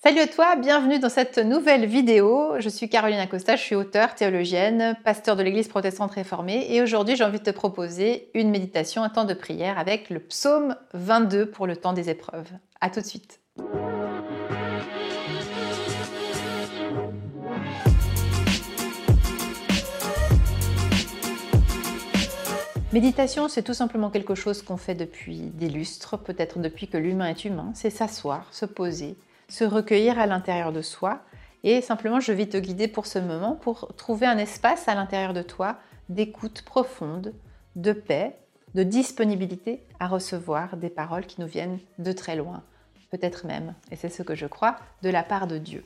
Salut à toi, bienvenue dans cette nouvelle vidéo. Je suis Caroline Acosta, je suis auteure, théologienne, pasteur de l'Église protestante réformée et aujourd'hui j'ai envie de te proposer une méditation, un temps de prière avec le psaume 22 pour le temps des épreuves. A tout de suite. Méditation, c'est tout simplement quelque chose qu'on fait depuis des lustres, peut-être depuis que l'humain est humain, c'est s'asseoir, se poser, se recueillir à l'intérieur de soi. Et simplement, je vais te guider pour ce moment, pour trouver un espace à l'intérieur de toi d'écoute profonde, de paix, de disponibilité à recevoir des paroles qui nous viennent de très loin, peut-être même, et c'est ce que je crois, de la part de Dieu.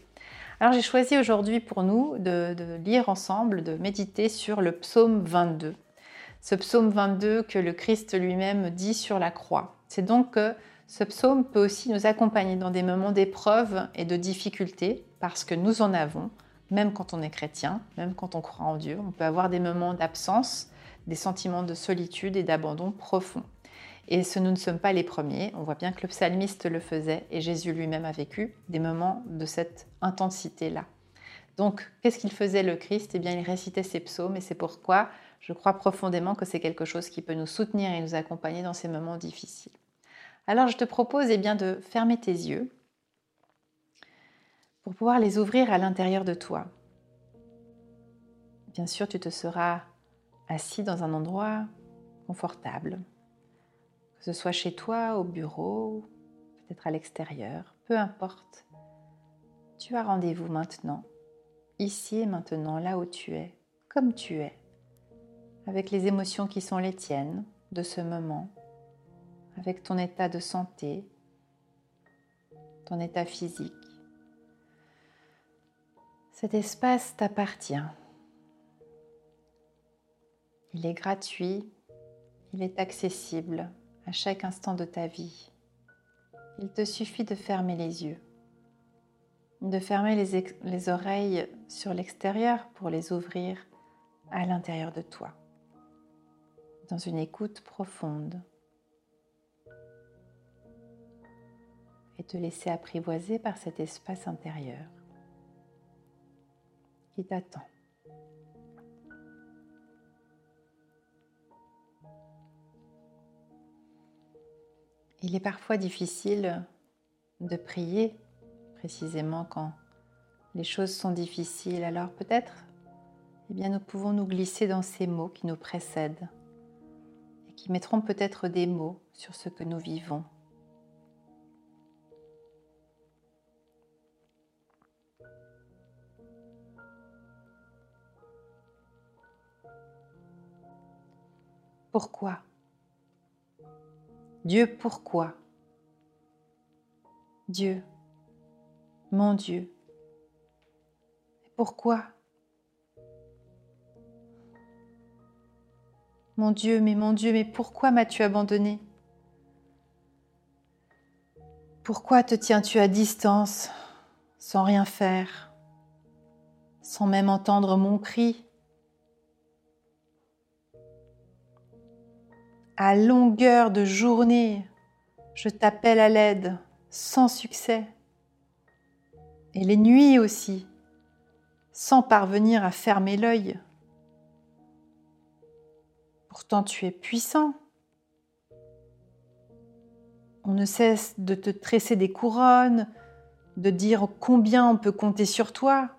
Alors j'ai choisi aujourd'hui pour nous de, lire ensemble, de méditer sur le psaume 22. Ce psaume 22 que le Christ lui-même dit sur la croix. C'est donc ce psaume peut aussi nous accompagner dans des moments d'épreuve et de difficulté, parce que nous en avons, même quand on est chrétien, même quand on croit en Dieu. On peut avoir des moments d'absence, des sentiments de solitude et d'abandon profond. Et ce, nous ne sommes pas les premiers. On voit bien que le psalmiste le faisait et Jésus lui-même a vécu des moments de cette intensité-là. Donc, qu'est-ce qu'il faisait le Christ? Eh bien, il récitait ses psaumes et c'est pourquoi je crois profondément que c'est quelque chose qui peut nous soutenir et nous accompagner dans ces moments difficiles. Alors je te propose eh bien, de fermer tes yeux pour pouvoir les ouvrir à l'intérieur de toi. Bien sûr, tu te seras assis dans un endroit confortable, que ce soit chez toi, au bureau, peut-être à l'extérieur, peu importe. Tu as rendez-vous maintenant, ici et maintenant, là où tu es, comme tu es, avec les émotions qui sont les tiennes de ce moment avec ton état de santé, ton état physique. Cet espace t'appartient. Il est gratuit, il est accessible à chaque instant de ta vie. Il te suffit de fermer les yeux, de fermer les, les oreilles sur l'extérieur pour les ouvrir à l'intérieur de toi, dans une écoute profonde. Laisser apprivoiser par cet espace intérieur qui t'attend. Il est parfois difficile de prier précisément quand les choses sont difficiles. Alors peut-être, eh bien, nous pouvons nous glisser dans ces mots qui nous précèdent et qui mettront peut-être des mots sur ce que nous vivons Pourquoi? Dieu, pourquoi? Dieu, mon Dieu. Pourquoi? Mon Dieu, mais mon Dieu, mais pourquoi m'as-tu abandonné? Pourquoi te tiens-tu à distance, sans rien faire, sans même entendre mon cri? À longueur de journée, je t'appelle à l'aide sans succès. Et les nuits aussi, sans parvenir à fermer l'œil. Pourtant tu es puissant. On ne cesse de te tresser des couronnes, de dire combien on peut compter sur toi.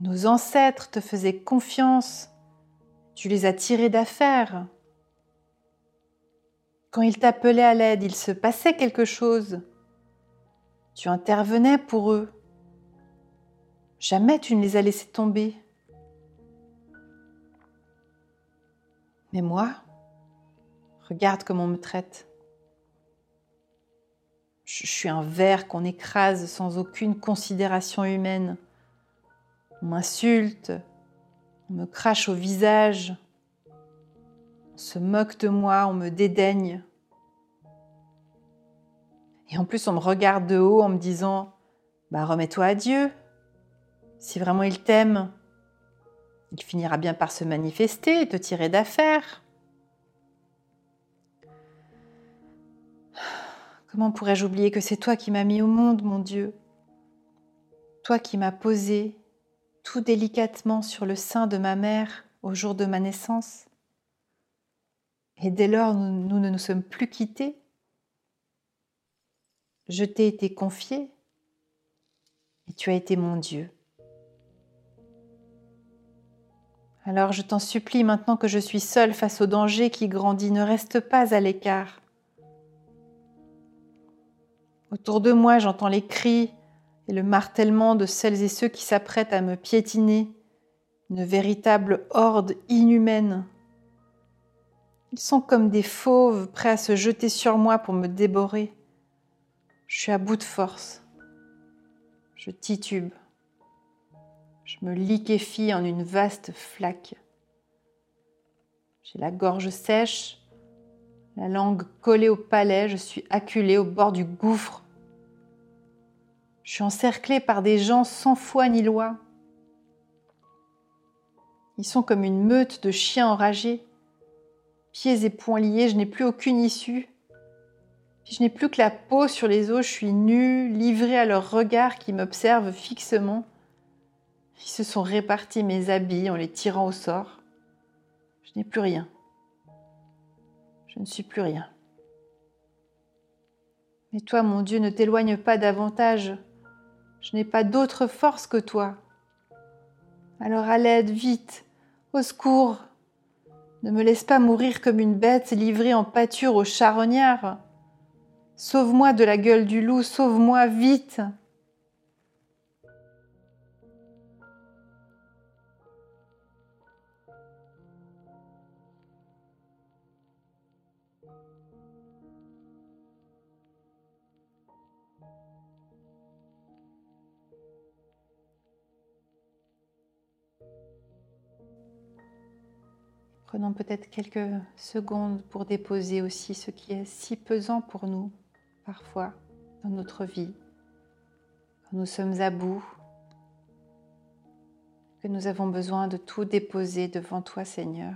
Nos ancêtres te faisaient confiance tu les as tirés d'affaire. Quand ils t'appelaient à l'aide, il se passait quelque chose. Tu intervenais pour eux. Jamais tu ne les as laissés tomber. Mais moi, regarde comment on me traite. Je suis un verre qu'on écrase sans aucune considération humaine. On m'insulte, on me crache au visage, on se moque de moi, on me dédaigne. Et en plus, on me regarde de haut en me disant Bah, remets-toi à Dieu. Si vraiment il t'aime, il finira bien par se manifester et te tirer d'affaire. Comment pourrais-je oublier que c'est toi qui m'as mis au monde, mon Dieu? Toi qui m'as posé tout délicatement sur le sein de ma mère au jour de ma naissance Et dès lors, nous, ne nous sommes plus quittés Je t'ai été confiée et tu as été mon Dieu. Alors je t'en supplie, maintenant que je suis seule face au danger qui grandit, ne reste pas à l'écart. Autour de moi, j'entends les cris et le martèlement de celles et ceux qui s'apprêtent à me piétiner, une véritable horde inhumaine. Ils sont comme des fauves prêts à se jeter sur moi pour me dévorer. Je suis à bout de force. Je titube. Je me liquéfie en une vaste flaque. J'ai la gorge sèche, la langue collée au palais, je suis acculée au bord du gouffre. Je suis encerclée par des gens sans foi ni loi. Ils sont comme une meute de chiens enragés. Pieds et poings liés, je n'ai plus aucune issue. Je n'ai plus que la peau sur les os, je suis nue, livrée à leurs regards qui m'observent fixement. Ils se sont répartis mes habits en les tirant au sort. Je n'ai plus rien. Je ne suis plus rien. Mais toi, mon Dieu, ne t'éloigne pas davantage. Je n'ai pas d'autre force que toi. Alors à l'aide, vite, au secours. Ne me laisse pas mourir comme une bête livrée en pâture aux charognards. Sauve-moi de la gueule du loup, sauve-moi vite. Prenons peut-être quelques secondes pour déposer aussi ce qui est si pesant pour nous parfois dans notre vie, quand nous sommes à bout, que nous avons besoin de tout déposer devant toi Seigneur.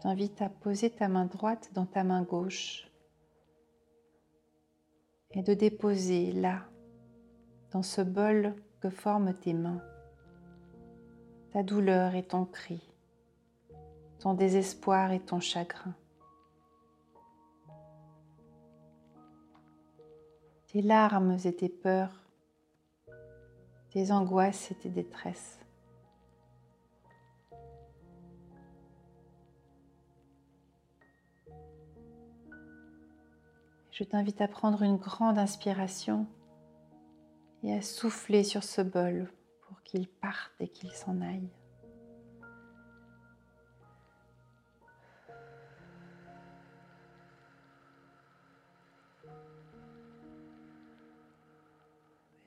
T'invite à poser ta main droite dans ta main gauche et de déposer là, dans ce bol que forment tes mains, ta douleur et ton cri, ton désespoir et ton chagrin, tes larmes et tes peurs, tes angoisses et tes détresses. Je t'invite à prendre une grande inspiration et à souffler sur ce bol pour qu'il parte et qu'il s'en aille.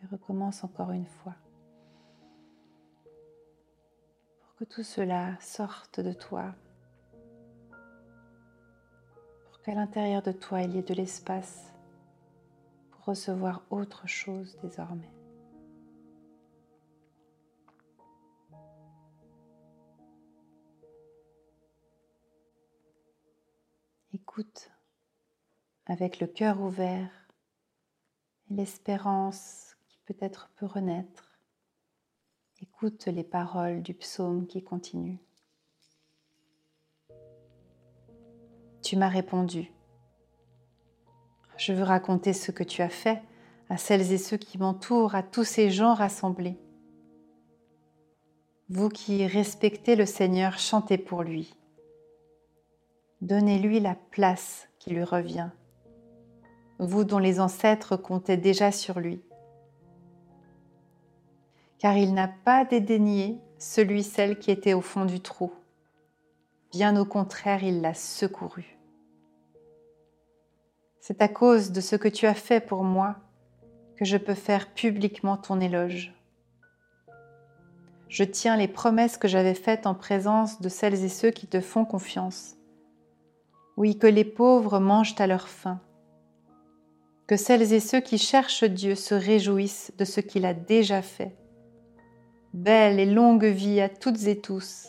Et recommence encore une fois. Pour que tout cela sorte de toi qu'à l'intérieur de toi il y ait de l'espace pour recevoir autre chose désormais. Écoute avec le cœur ouvert et l'espérance qui peut-être peut renaître. Écoute les paroles du psaume qui continue. Tu m'as répondu. Je veux raconter ce que tu as fait à celles et ceux qui m'entourent, à tous ces gens rassemblés. Vous qui respectez le Seigneur, chantez pour lui. Donnez-lui la place qui lui revient. Vous dont les ancêtres comptaient déjà sur lui. Car il n'a pas dédaigné celui, celle qui était au fond du trou. Bien au contraire, il l'a secouru. C'est à cause de ce que tu as fait pour moi que je peux faire publiquement ton éloge. Je tiens les promesses que j'avais faites en présence de celles et ceux qui te font confiance. Oui, que les pauvres mangent à leur faim, que celles et ceux qui cherchent Dieu se réjouissent de ce qu'il a déjà fait. Belle et longue vie à toutes et tous.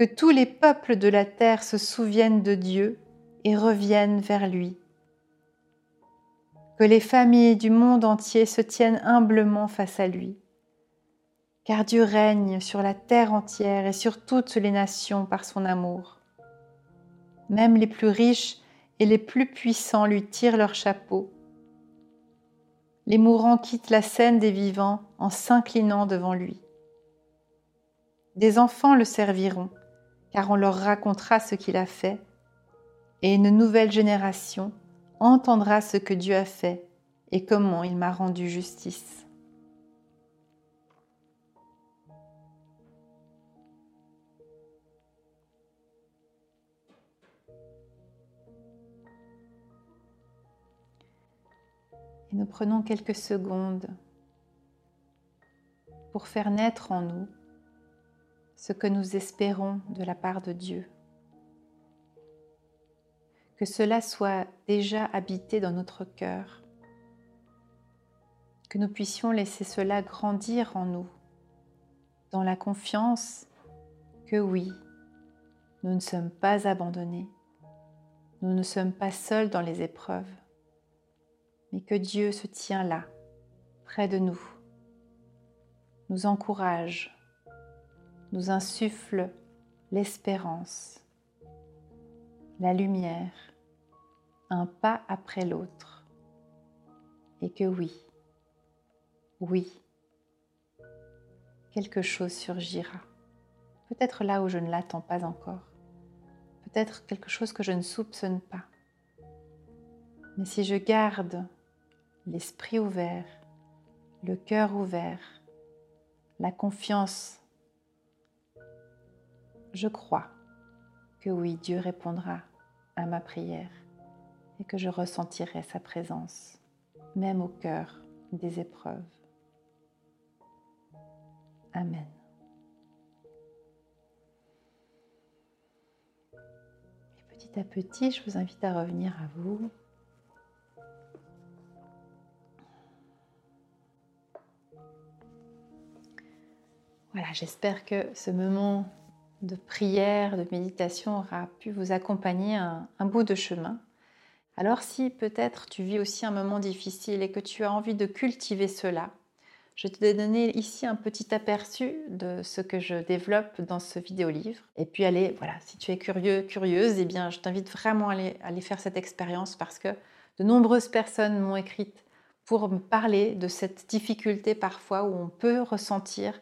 Que tous les peuples de la terre se souviennent de Dieu et reviennent vers lui. Que les familles du monde entier se tiennent humblement face à lui. Car Dieu règne sur la terre entière et sur toutes les nations par son amour. Même les plus riches et les plus puissants lui tirent leur chapeau. Les mourants quittent la scène des vivants en s'inclinant devant lui. Des enfants le serviront, car on leur racontera ce qu'il a fait, et une nouvelle génération entendra ce que Dieu a fait et comment il m'a rendu justice. Et nous prenons quelques secondes pour faire naître en nous ce que nous espérons de la part de Dieu. Que cela soit déjà habité dans notre cœur. Que nous puissions laisser cela grandir en nous, dans la confiance que oui, nous ne sommes pas abandonnés, nous ne sommes pas seuls dans les épreuves, mais que Dieu se tient là, près de nous, nous encourage, nous insuffle l'espérance, la lumière, un pas après l'autre, et que oui, oui, quelque chose surgira, peut-être là où je ne l'attends pas encore, peut-être quelque chose que je ne soupçonne pas. Mais si je garde l'esprit ouvert, le cœur ouvert, la confiance. Je crois que oui, Dieu répondra à ma prière et que je ressentirai sa présence, même au cœur des épreuves. Amen. Et petit à petit, je vous invite à revenir à vous, Voilà, j'espère que ce moment de prière, de méditation aura pu vous accompagner un, bout de chemin. Alors si peut-être tu vis aussi un moment difficile et que tu as envie de cultiver cela, je te donné ici un petit aperçu de ce que je développe dans ce vidéo-livre. Et puis allez, voilà, si tu es curieux, curieuse, eh bien je t'invite vraiment à aller, à aller faire cette expérience parce que de nombreuses personnes m'ont écrite pour me parler de cette difficulté parfois où on peut ressentir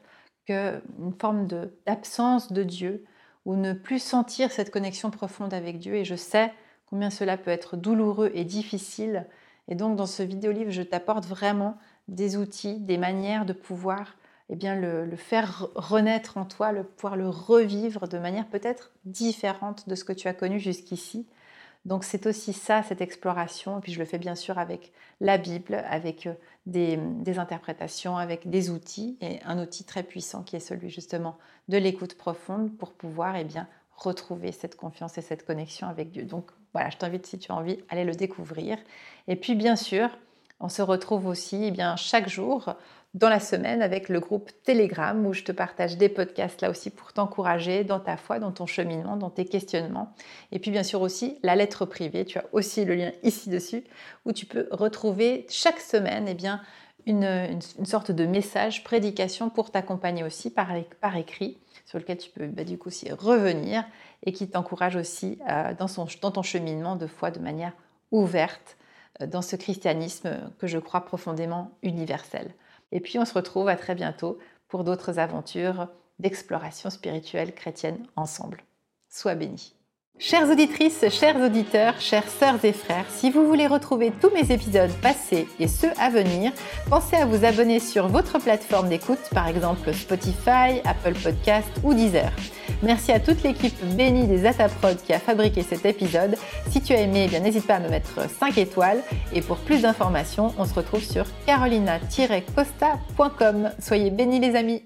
une forme d'absence de, Dieu ou ne plus sentir cette connexion profonde avec Dieu. Et je sais combien cela peut être douloureux et difficile. Et donc dans ce vidéo-livre, je t'apporte vraiment des outils, des manières de pouvoir eh bien, le, le, faire renaître en toi, le pouvoir le revivre de manière peut-être différente de ce que tu as connu jusqu'ici. Donc c'est aussi ça, cette exploration. Et puis je le fais bien sûr avec la Bible, avec euh, des, interprétations, avec des outils, et un outil très puissant qui est celui justement de l'écoute profonde pour pouvoir eh bien, retrouver cette confiance et cette connexion avec Dieu. Donc voilà, je t'invite si tu as envie, à aller le découvrir. Et puis bien sûr, on se retrouve aussi eh bien, chaque jour dans la semaine avec le groupe Telegram où je te partage des podcasts là aussi pour t'encourager dans ta foi, dans ton cheminement, dans tes questionnements. Et puis bien sûr aussi la lettre privée, tu as aussi le lien ici dessus où tu peux retrouver chaque semaine eh bien, une, sorte de message, prédication pour t'accompagner aussi par, écrit sur lequel tu peux bah, du coup aussi revenir et qui t'encourage aussi euh, dans ton cheminement de foi de manière ouverte euh, dans ce christianisme que je crois profondément universel. Et puis on se retrouve à très bientôt pour d'autres aventures d'exploration spirituelle chrétienne ensemble. Sois béni. Chères auditrices, chers auditeurs, chères sœurs et frères, si vous voulez retrouver tous mes épisodes passés et ceux à venir, pensez à vous abonner sur votre plateforme d'écoute, par exemple Spotify, Apple Podcast ou Deezer. Merci à toute l'équipe bénie des Ataprod qui a fabriqué cet épisode. Si tu as aimé, eh bien n'hésite pas à me mettre 5 étoiles. Et pour plus d'informations, on se retrouve sur carolina-costa.com. Soyez bénis les amis